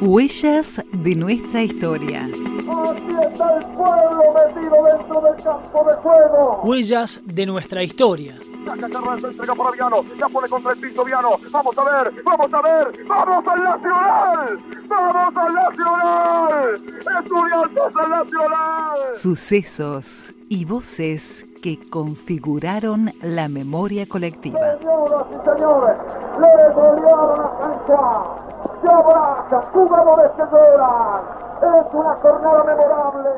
Huellas de nuestra historia. Aquí está el pueblo metido dentro del campo de juego. Huellas de nuestra historia. Saca Carranza, entrega para Viano. La pone contra el piso Viano. Vamos a ver, vamos a ver. ¡Vamos al Nacional! ¡Vamos al Nacional! ¡Estudiantes al Nacional! Sucesos y voces que configuraron la memoria colectiva. Señoras y señores, le golearon a San Juan. Se abraza, jugadores que lloran. Es una jornada memorable.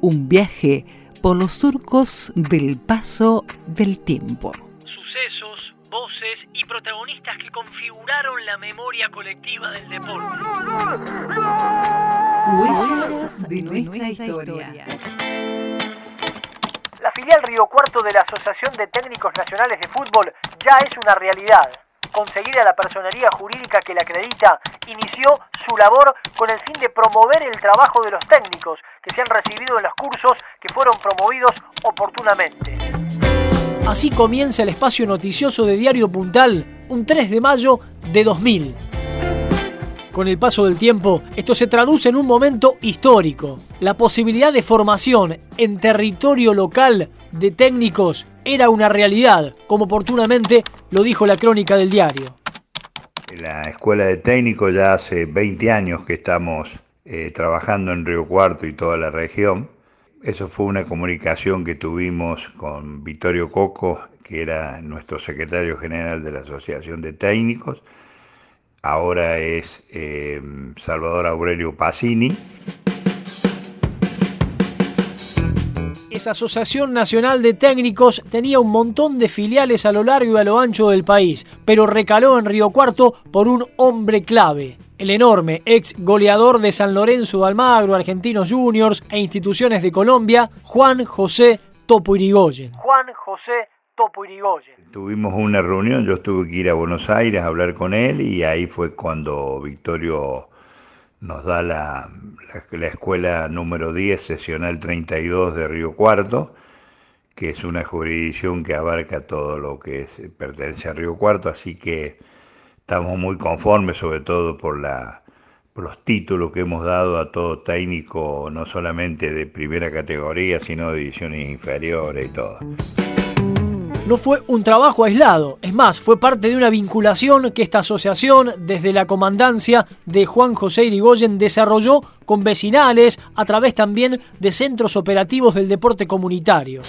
Un viaje por los surcos del paso del tiempo. Sucesos, voces y protagonistas que configuraron la memoria colectiva del deporte. Huellas de nuestra historia. La filial Río Cuarto de la Asociación de Técnicos Nacionales de Fútbol ya es una realidad. Conseguida la personería jurídica que la acredita, inició su labor con el fin de promover el trabajo de los técnicos que se han recibido en los cursos que fueron promovidos oportunamente. Así comienza el espacio noticioso de Diario Puntal, un 3 de mayo de 2000. Con el paso del tiempo, esto se traduce en un momento histórico. La posibilidad de formación en territorio local de técnicos era una realidad, como oportunamente lo dijo la crónica del diario. La escuela de técnicos ya hace 20 años que estamos eh, trabajando en Río Cuarto y toda la región. Eso fue una comunicación que tuvimos con Vittorio Coco, que era nuestro secretario general de la Asociación de Técnicos. Ahora es eh, Salvador Aurelio Pacini. Esa Asociación Nacional de Técnicos tenía un montón de filiales a lo largo y a lo ancho del país, pero recaló en Río Cuarto por un hombre clave, el enorme ex goleador de San Lorenzo de Almagro, Argentinos Juniors e instituciones de Colombia, Juan José Topo Irigoyen. Juan José Topo Irigoyen. Tuvimos una reunión, yo tuve que ir a Buenos Aires a hablar con él y ahí fue cuando Victorio nos da la, la, la, escuela número 10, sesional 32 de Río Cuarto, que es una jurisdicción que abarca todo lo que es, pertenece a Río Cuarto, así que estamos muy conformes, sobre todo por, la, por los títulos que hemos dado a todo técnico, no solamente de primera categoría, sino de divisiones inferiores y todo no fue un trabajo aislado, es más, fue parte de una vinculación que esta asociación, desde la comandancia de Juan José Irigoyen, desarrolló con vecinales a través también de centros operativos del deporte comunitario.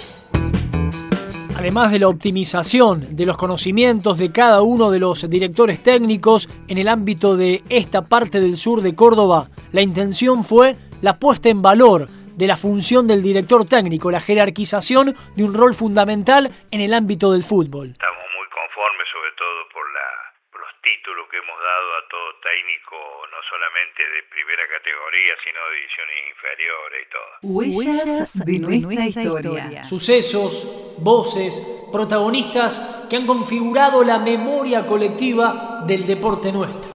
Además de la optimización de los conocimientos de cada uno de los directores técnicos en el ámbito de esta parte del sur de Córdoba, la intención fue la puesta en valor de la función del director técnico, la jerarquización de un rol fundamental en el ámbito del fútbol. Estamos muy conformes, sobre todo por, la, por los títulos que hemos dado a todo técnico, no solamente de primera categoría, sino de divisiones inferiores y todo. Huellas de nuestra historia. Sucesos, voces, protagonistas que han configurado la memoria colectiva del deporte nuestro.